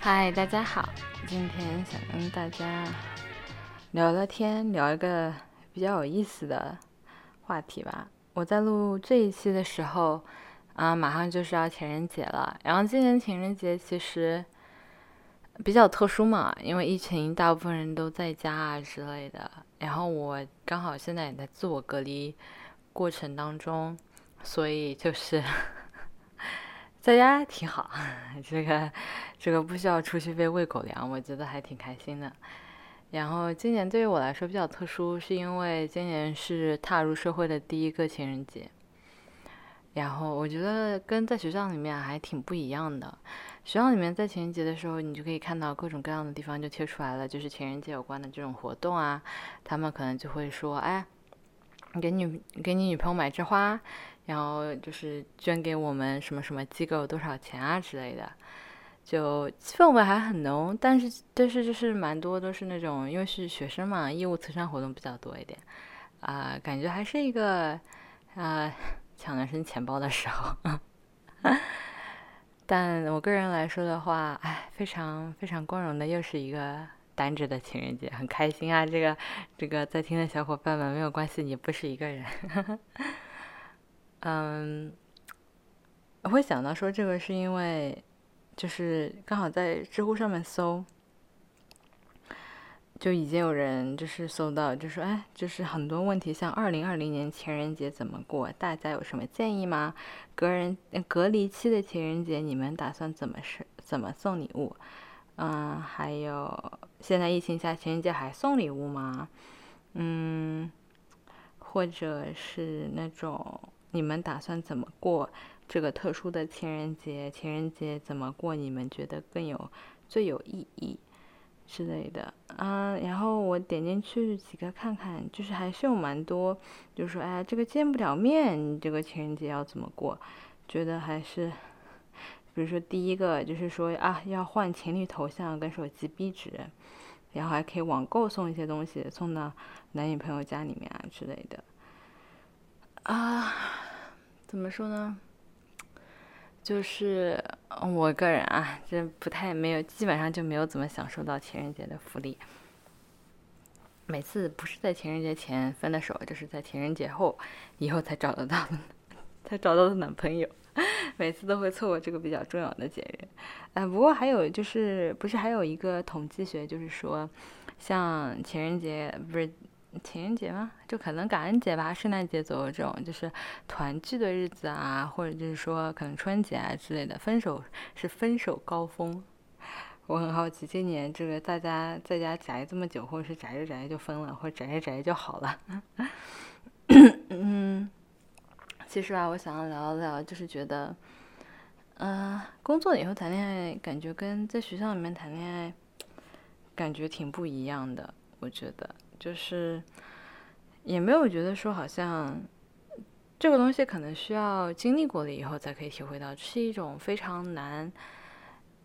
嗨，大家好，今天想跟大家聊聊天，聊一个比较有意思的话题吧。我在录这一期的时候，啊，马上就是要情人节了。然后今年情人节其实比较特殊嘛，因为疫情，大部分人都在家啊之类的。然后我刚好现在也在自我隔离过程当中，所以就是。在家挺好，这个这个不需要出去被喂狗粮，我觉得还挺开心的。然后今年对于我来说比较特殊，是因为今年是踏入社会的第一个情人节。然后我觉得跟在学校里面还挺不一样的。学校里面在情人节的时候，你就可以看到各种各样的地方就贴出来了，就是情人节有关的这种活动啊。他们可能就会说，哎，给女给你女朋友买支花。然后就是捐给我们什么什么机构多少钱啊之类的，就氛围还很浓，但是但是就是蛮多都是那种因为是学生嘛，义务慈善活动比较多一点，啊，感觉还是一个啊抢男生钱包的时候，但我个人来说的话，哎，非常非常光荣的又是一个单着的情人节，很开心啊！这个这个在听的小伙伴们没有关系，你不是一个人。嗯，我会想到说这个是因为，就是刚好在知乎上面搜，就已经有人就是搜到，就说哎，就是很多问题，像二零二零年情人节怎么过，大家有什么建议吗？隔人隔离期的情人节，你们打算怎么是怎么送礼物？嗯，还有现在疫情下情人节还送礼物吗？嗯，或者是那种。你们打算怎么过这个特殊的情人节？情人节怎么过？你们觉得更有最有意义之类的啊？然后我点进去几个看看，就是还是有蛮多，就说，哎，这个见不了面，你这个情人节要怎么过？觉得还是，比如说第一个就是说啊，要换情侣头像跟手机壁纸，然后还可以网购送一些东西送到男女朋友家里面啊之类的。啊，怎么说呢？就是我个人啊，这不太没有，基本上就没有怎么享受到情人节的福利。每次不是在情人节前分的手，就是在情人节后以后才找得到的，才找到的男朋友。每次都会错过这个比较重要的节日。哎，不过还有就是，不是还有一个统计学，就是说，像情人节不是。情人节吗？就可能感恩节吧，圣诞节左右这种就是团聚的日子啊，或者就是说可能春节啊之类的，分手是分手高峰。我很好奇，今年这个大家在家宅这么久，或者是宅着宅着就分了，或者宅着宅着就好了。嗯，其实啊，我想要聊一聊，就是觉得，嗯，工作以后谈恋爱，感觉跟在学校里面谈恋爱，感觉挺不一样的，我觉得。就是，也没有觉得说好像这个东西可能需要经历过了以后才可以体会到，是一种非常难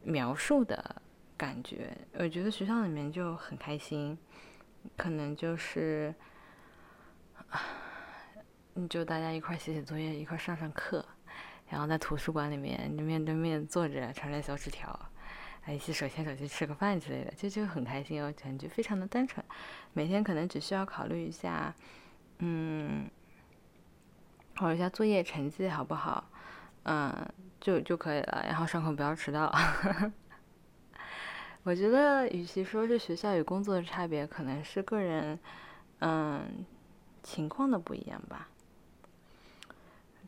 描述的感觉。我觉得学校里面就很开心，可能就是，你就大家一块写写作业，一块上上课，然后在图书馆里面就面对面坐着，传传小纸条。一起手牵手去吃个饭之类的，就就很开心哦，感觉非常的单纯。每天可能只需要考虑一下，嗯，考虑一下作业成绩好不好，嗯，就就可以了。然后上课不要迟到。我觉得，与其说是学校与工作的差别，可能是个人，嗯，情况的不一样吧。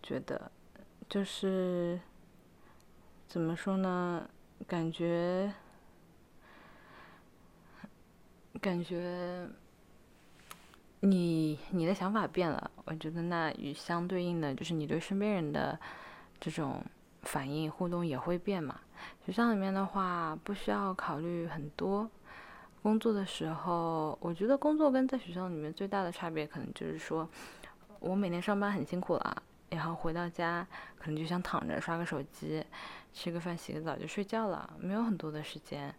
觉得，就是怎么说呢？感觉，感觉，你你的想法变了，我觉得那与相对应的就是你对身边人的这种反应互动也会变嘛。学校里面的话不需要考虑很多，工作的时候，我觉得工作跟在学校里面最大的差别可能就是说，我每天上班很辛苦了。然后回到家，可能就想躺着刷个手机，吃个饭，洗个澡就睡觉了，没有很多的时间。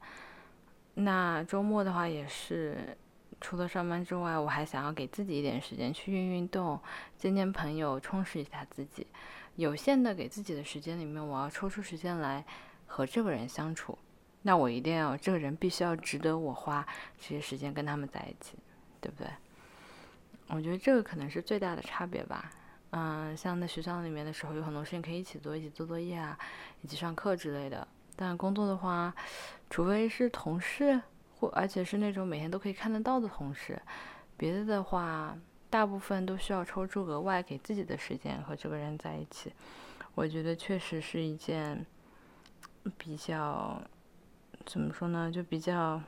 那周末的话也是，除了上班之外，我还想要给自己一点时间去运运动、见见朋友，充实一下自己。有限的给自己的时间里面，我要抽出时间来和这个人相处。那我一定要这个人必须要值得我花这些时间跟他们在一起，对不对？我觉得这个可能是最大的差别吧。嗯，像在学校里面的时候，有很多事情可以一起做，一起做作业啊，一起上课之类的。但工作的话，除非是同事，或而且是那种每天都可以看得到的同事，别的的话，大部分都需要抽出额外给自己的时间和这个人在一起。我觉得确实是一件比较。怎么说呢？就比较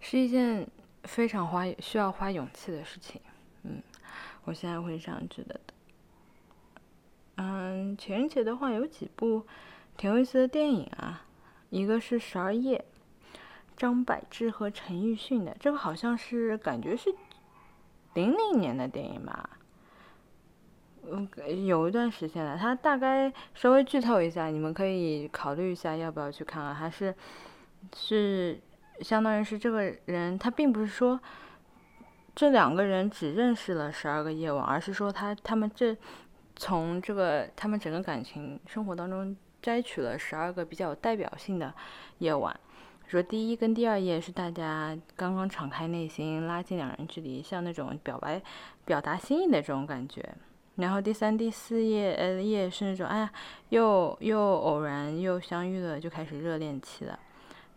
是一件非常花需要花勇气的事情，我现在会上去的。嗯，情人节的话有几部挺有意思的电影啊，一个是《十二夜》，张柏芝和陈奕迅的，这个好像是感觉是零零年的电影吧。嗯，有一段时间了。他大概稍微剧透一下，你们可以考虑一下要不要去看啊。还是是相当于是这个人，他并不是说这两个人只认识了十二个夜晚，而是说他他们这从这个他们整个感情生活当中摘取了十二个比较有代表性的夜晚。说第一跟第二页是大家刚刚敞开内心，拉近两人距离，像那种表白、表达心意的这种感觉。然后第三、第四页，呃，页是那种，哎呀，又又偶然又相遇了，就开始热恋期了。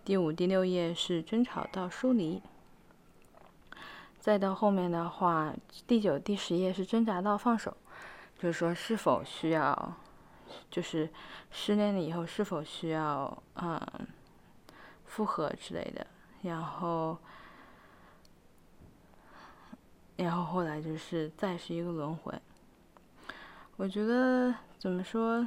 第五、第六页是争吵到疏离。再到后面的话，第九、第十页是挣扎到放手，就是说是否需要，就是失恋了以后是否需要，嗯，复合之类的。然后，然后后来就是再是一个轮回。我觉得怎么说，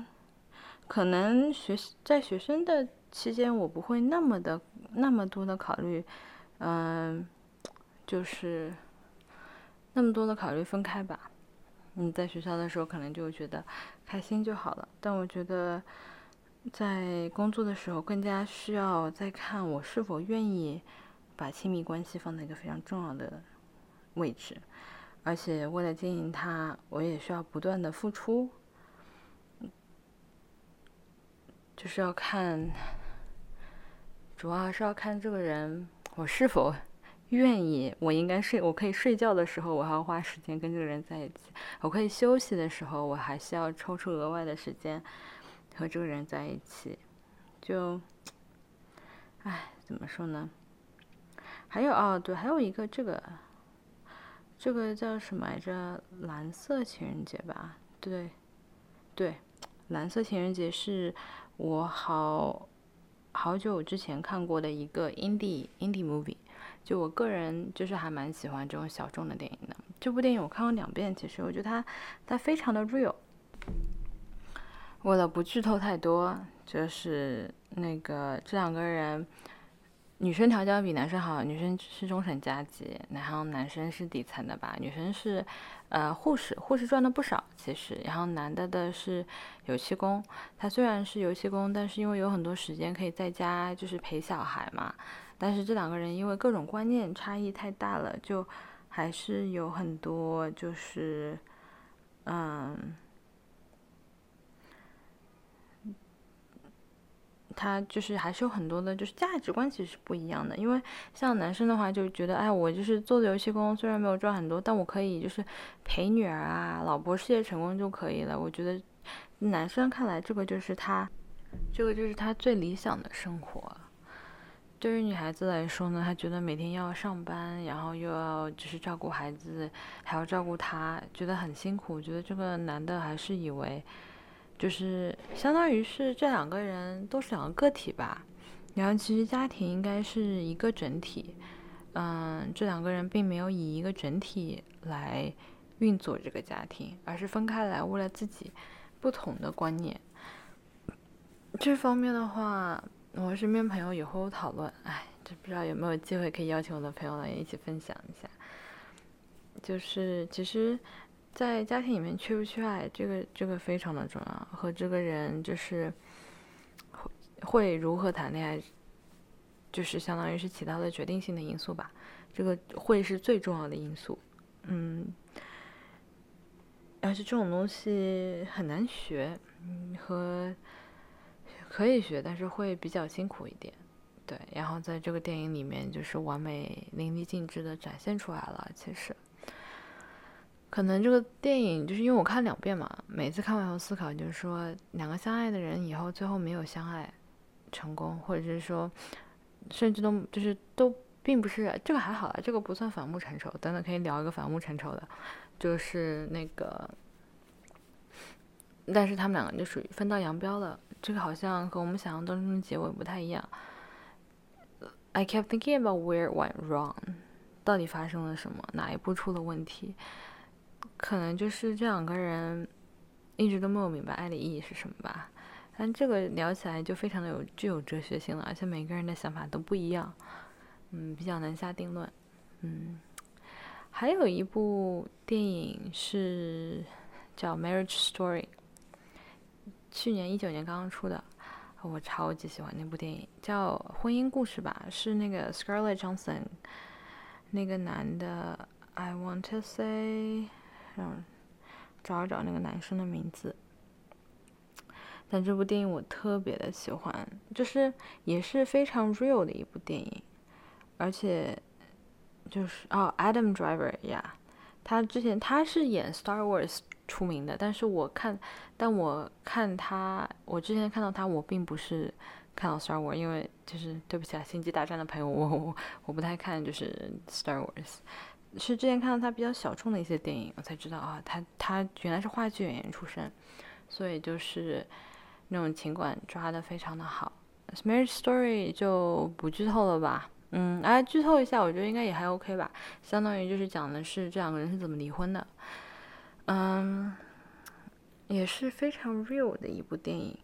可能学习在学生的期间，我不会那么的那么多的考虑，嗯，就是那么多的考虑分开吧。你在学校的时候，可能就觉得开心就好了。但我觉得在工作的时候，更加需要再看我是否愿意把亲密关系放在一个非常重要的位置。而且为了经营它，我也需要不断的付出，就是要看，主要还是要看这个人我是否愿意。我应该睡，我可以睡觉的时候，我还要花时间跟这个人在一起；我可以休息的时候，我还需要抽出额外的时间和这个人在一起。就，唉，怎么说呢？还有哦，对，还有一个这个。这个叫什么来着？蓝色情人节吧？对，对，蓝色情人节是我好好久之前看过的一个 indie indie movie。就我个人就是还蛮喜欢这种小众的电影的。这部电影我看过两遍，其实我觉得它它非常的 real。为了不剧透太多，就是那个这两个人。女生条件比男生好，女生是中产阶级，然后男生是底层的吧？女生是，呃，护士，护士赚的不少其实。然后男的的是油漆工，他虽然是油漆工，但是因为有很多时间可以在家就是陪小孩嘛。但是这两个人因为各种观念差异太大了，就还是有很多就是，嗯。他就是还是有很多的，就是价值观其实是不一样的。因为像男生的话，就觉得，哎，我就是做的游戏工，虽然没有赚很多，但我可以就是陪女儿啊，老婆事业成功就可以了。我觉得男生看来，这个就是他，这个就是他最理想的生活。对于女孩子来说呢，她觉得每天要上班，然后又要就是照顾孩子，还要照顾他，觉得很辛苦。我觉得这个男的还是以为。就是相当于是这两个人都是两个个体吧，然后其实家庭应该是一个整体，嗯，这两个人并没有以一个整体来运作这个家庭，而是分开来，为了自己不同的观念。这方面的话，我身边朋友也会有讨论，哎，就不知道有没有机会可以邀请我的朋友来一起分享一下。就是其实。在家庭里面缺不缺爱，这个这个非常的重要，和这个人就是会会如何谈恋爱，就是相当于是起到了决定性的因素吧。这个会是最重要的因素，嗯，而且这种东西很难学，嗯，和可以学，但是会比较辛苦一点。对，然后在这个电影里面就是完美淋漓尽致的展现出来了。其实，可能这个电影就是因为我看两遍嘛，每次看完后思考就是说，两个相爱的人以后最后没有相爱成功，或者是说，甚至都就是都并不是这个还好啊，这个不算反目成仇。等等可以聊一个反目成仇的，就是那个，但是他们两个就属于分道扬镳了。这个好像和我们想象当中的结尾不太一样。I kept thinking about where it went wrong，到底发生了什么？哪一步出了问题？可能就是这两个人一直都没有明白爱的意义是什么吧。但这个聊起来就非常的有具有哲学性了，而且每个人的想法都不一样，嗯，比较难下定论。嗯，还有一部电影是叫《Marriage Story》，去年一九年刚刚出的。我超级喜欢那部电影，叫《婚姻故事》吧，是那个 Scarlett Johansson，那个男的，I want to say，让找一找那个男生的名字。但这部电影我特别的喜欢，就是也是非常 real 的一部电影，而且就是哦，Adam Driver 呀，他之前他是演 Star Wars。出名的，但是我看，但我看他，我之前看到他，我并不是看到 Star Wars，因为就是对不起啊，星际大战的朋友，我我我不太看，就是 Star Wars，是之前看到他比较小众的一些电影，我才知道啊，他他原来是话剧演员出身，所以就是那种情感抓的非常的好。Marriage Story 就不剧透了吧，嗯，哎，剧透一下，我觉得应该也还 OK 吧，相当于就是讲的是这两个人是怎么离婚的。嗯，也是非常 real 的一部电影。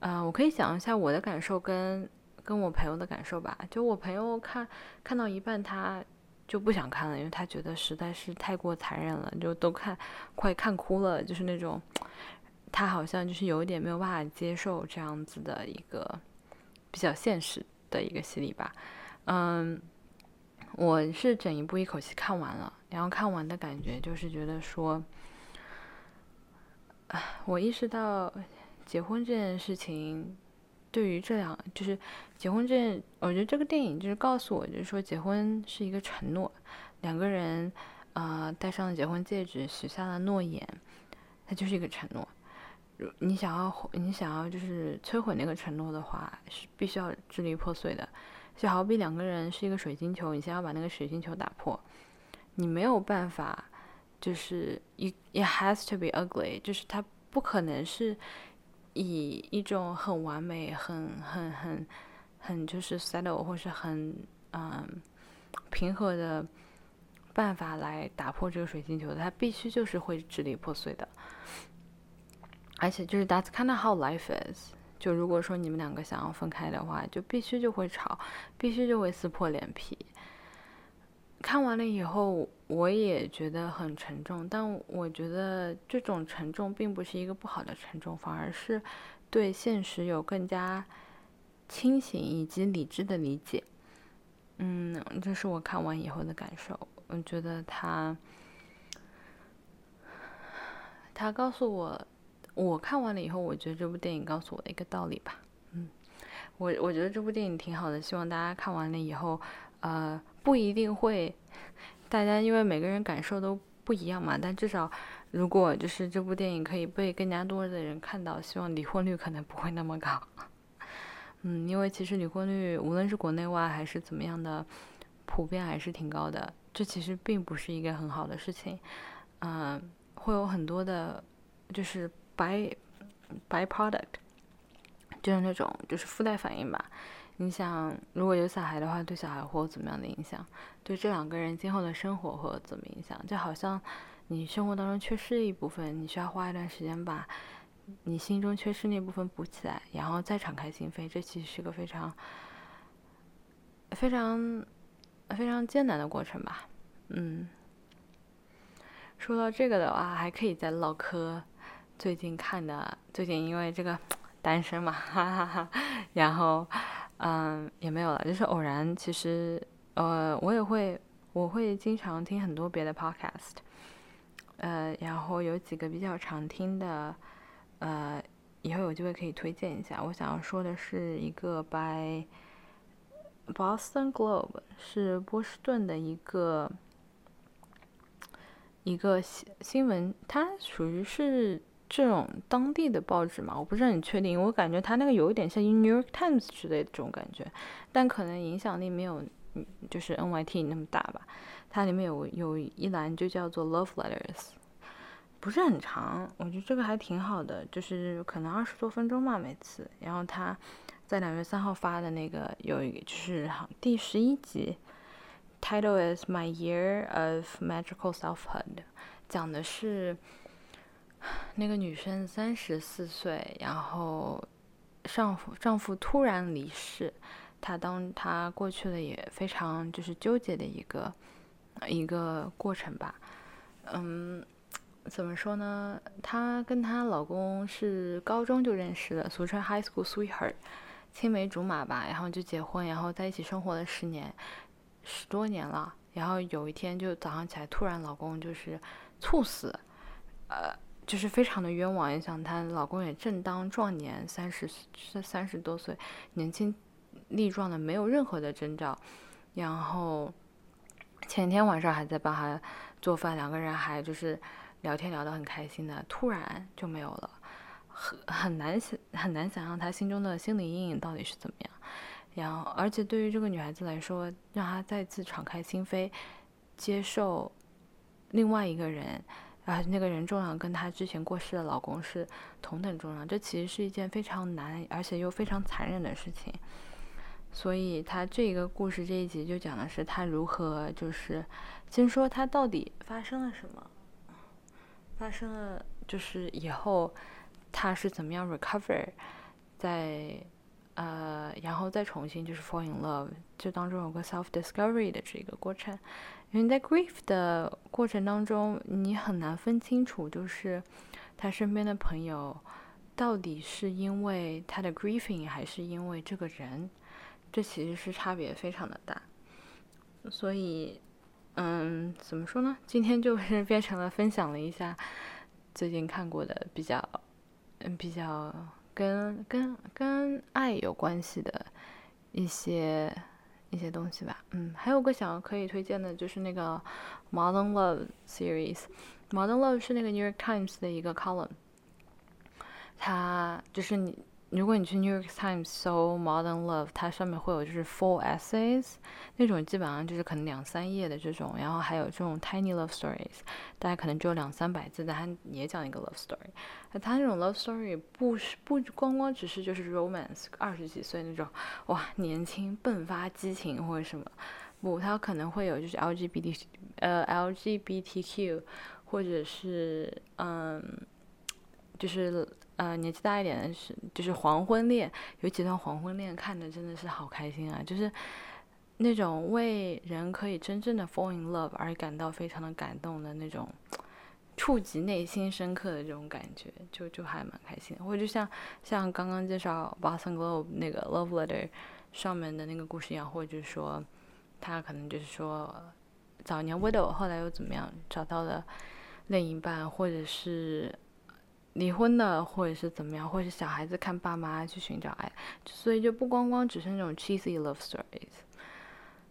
啊，我可以讲一下我的感受跟跟我朋友的感受吧。就我朋友看看到一半，他就不想看了，因为他觉得实在是太过残忍了，就都看快看哭了，就是那种他好像就是有一点没有办法接受这样子的一个比较现实的一个心理吧。嗯。我是整一部一口气看完了，然后看完的感觉就是觉得说，我意识到结婚这件事情，对于这两就是结婚这，我觉得这个电影就是告诉我，就是说结婚是一个承诺，两个人啊戴上了结婚戒指，许下了诺言，它就是一个承诺。如你想要你想要就是摧毁那个承诺的话，是必须要支离破碎的。就好比两个人是一个水晶球，你先要把那个水晶球打破，你没有办法，就是一 it has to be ugly，就是它不可能是以一种很完美、很很很很就是 settle 或是很嗯平和的办法来打破这个水晶球的，它必须就是会支离破碎的，而且就是 that's kind of how life is。就如果说你们两个想要分开的话，就必须就会吵，必须就会撕破脸皮。看完了以后，我也觉得很沉重，但我觉得这种沉重并不是一个不好的沉重，反而是对现实有更加清醒以及理智的理解。嗯，这是我看完以后的感受。我觉得他，他告诉我。我看完了以后，我觉得这部电影告诉我的一个道理吧，嗯，我我觉得这部电影挺好的，希望大家看完了以后，呃，不一定会，大家因为每个人感受都不一样嘛，但至少如果就是这部电影可以被更加多的人看到，希望离婚率可能不会那么高，嗯，因为其实离婚率无论是国内外还是怎么样的，普遍还是挺高的，这其实并不是一个很好的事情，嗯，会有很多的，就是。by byproduct，就是那种就是附带反应吧。你想，如果有小孩的话，对小孩会有怎么样的影响？对这两个人今后的生活会有怎么影响？就好像你生活当中缺失一部分，你需要花一段时间把你心中缺失那部分补起来，然后再敞开心扉。这其实是个非常非常非常艰难的过程吧。嗯，说到这个的话，还可以再唠嗑。最近看的，最近因为这个 单身嘛，哈哈哈，然后，嗯，也没有了，就是偶然。其实，呃，我也会，我会经常听很多别的 podcast，呃，然后有几个比较常听的，呃，以后有机会可以推荐一下。我想要说的是一个 by Boston Globe，是波士顿的一个一个新新闻，它属于是这种当地的报纸嘛？我不是很确定，我感觉它那个有一点像 New York Times 之类的这种感觉，但可能影响力没有就是 NYT 那么大吧。它里面有有一栏就叫做 Love Letters。不是很长，我觉得这个还挺好的，就是可能二十多分钟吧每次。然后他在两月三号发的那个有一个就是第十一集，title is My Year of Magical Selfhood，讲的是那个女生三十四岁，然后丈夫丈夫突然离世，她当她过去了也非常就是纠结的一个一个过程吧，嗯。怎么说呢？她跟她老公是高中就认识的，俗称 high school sweetheart，青梅竹马吧。然后就结婚，然后在一起生活了十年，十多年了。然后有一天就早上起来，突然老公就是猝死，呃，就是非常的冤枉。你想，她老公也正当壮年，三十三十多岁，年轻力壮的，没有任何的征兆。然后前天晚上还在帮他做饭，两个人还就是。聊天聊得很开心的，突然就没有了，很很难想很难想象他心中的心理阴影到底是怎么样。然后，而且对于这个女孩子来说，让她再次敞开心扉，接受另外一个人，啊，那个人重量跟她之前过世的老公是同等重量，这其实是一件非常难而且又非常残忍的事情。所以，他这个故事这一集就讲的是他如何，就是先说他到底发生了什么。发生了，就是以后他是怎么样 recover，在呃，然后再重新就是 fall in love，就当中有个 self discovery 的这个过程。因为在 grief 的过程当中，你很难分清楚，就是他身边的朋友到底是因为他的 grieving，还是因为这个人，这其实是差别非常的大。所以。嗯，怎么说呢？今天就 是变成了分享了一下最近看过的比较，嗯，比较跟跟跟爱有关系的一些一些东西吧。嗯，还有个想要可以推荐的就是那个 Modern Love series。Modern Love 是那个 New York Times 的一个 column，它就是你。如果你去 New York Times 搜 Modern Love，它上面会有就是 full essays，那种基本上就是可能两三页的这种，然后还有这种 tiny love stories，大概可能只有两三百字，但它也讲一个 love story。它那种 love story 不是不光光只是就是 romance，二十几岁那种哇年轻迸发激情或者什么，不，它可能会有就是 LGBT 呃 LGBTQ，或者是嗯就是。呃，年纪大一点的是，就是黄昏恋，有几段黄昏恋看的真的是好开心啊！就是那种为人可以真正的 fall in love 而感到非常的感动的那种，触及内心深刻的这种感觉，就就还蛮开心的。或者就像像刚刚介绍 Boston Globe 那个 love letter 上面的那个故事一样，或者是说他可能就是说早年 widow 后来又怎么样找到了另一半，或者是。离婚的，或者是怎么样，或者是小孩子看爸妈去寻找爱，所以就不光光只是那种 cheesy love stories。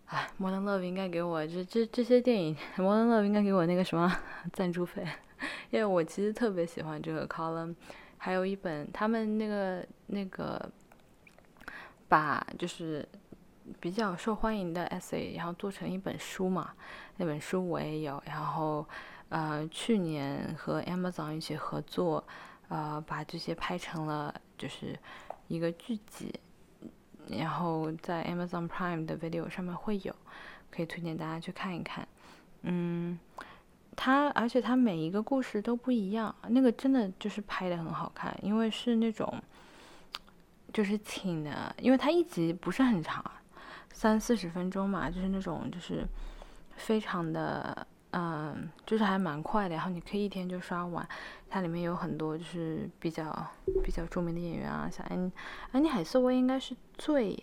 哎，Modern Love 应该给我这这这些电影，Modern Love 应该给我那个什么赞助费，因为我其实特别喜欢这个 column。还有一本他们那个那个把就是比较受欢迎的 essay，然后做成一本书嘛，那本书我也有，然后。呃，去年和 Amazon 一起合作，呃，把这些拍成了就是一个剧集，然后在 Amazon Prime 的 video 上面会有，可以推荐大家去看一看。嗯，它而且它每一个故事都不一样，那个真的就是拍的很好看，因为是那种就是请的，因为它一集不是很长，三四十分钟嘛，就是那种就是非常的。嗯，就是还蛮快的，然后你可以一天就刷完。它里面有很多就是比较比较著名的演员啊，像安安妮海瑟薇应该是最，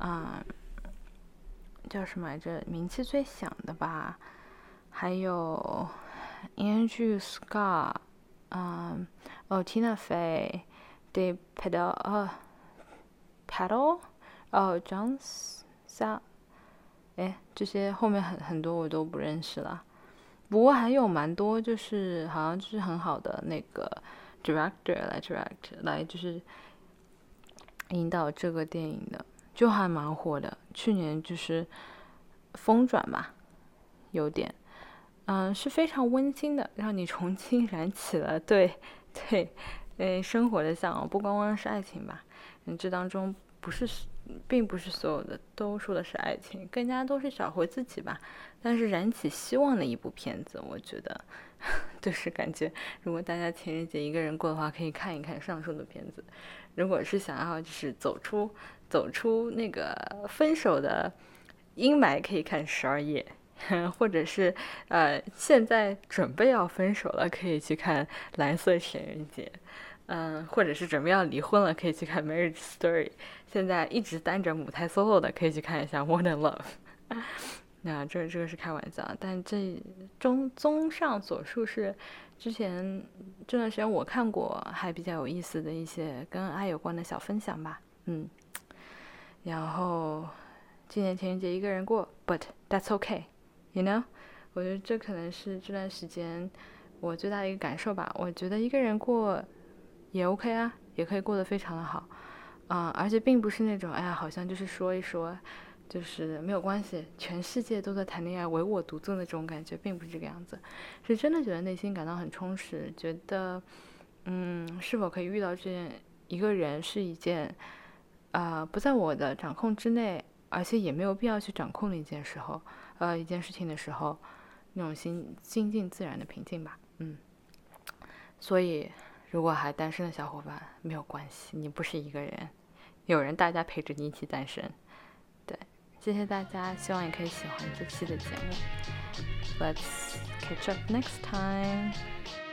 嗯，叫什么来着，名气最响的吧。还有 Andrew Scott，嗯，哦，Tina Fey，，De Pedal 啊，Pedal 哦，Jones 下，哎，这些后面很很多我都不认识了。不过还有蛮多，就是好像就是很好的那个 director 来 direct 来就是引导这个电影的，就还蛮火的。去年就是风转吧，有点，嗯，是非常温馨的，让你重新燃起了对对诶生活的向往，不光光是爱情吧，嗯，这当中不是。并不是所有的都说的是爱情，更加都是找回自己吧。但是燃起希望的一部片子，我觉得 就是感觉，如果大家情人节一个人过的话，可以看一看上述的片子。如果是想要就是走出走出那个分手的阴霾，可以看《十二夜》，或者是呃现在准备要分手了，可以去看《蓝色情人节》。嗯，或者是准备要离婚了，可以去看《Marriage Story》。现在一直单着母胎 solo 的，可以去看一下《More Than Love 》。那这这个是开玩笑，但这综综上所述是之前这段时间我看过还比较有意思的一些跟爱有关的小分享吧。嗯，然后今年情人节一个人过，But that's okay，you know？我觉得这可能是这段时间我最大的一个感受吧。我觉得一个人过。也 OK 啊，也可以过得非常的好，啊，而且并不是那种，哎呀，好像就是说一说，就是没有关系，全世界都在谈恋爱，唯我独尊的这种感觉，并不是这个样子，是真的觉得内心感到很充实，觉得，嗯，是否可以遇到这样一个人是一件，啊，不在我的掌控之内，而且也没有必要去掌控的一件时候，呃，一件事情的时候，那种心心静自然的平静吧，嗯，所以。如果还单身的小伙伴，没有关系，你不是一个人，有人大家陪着你一起单身。对，谢谢大家，希望也可以喜欢这期的节目。Let's catch up next time.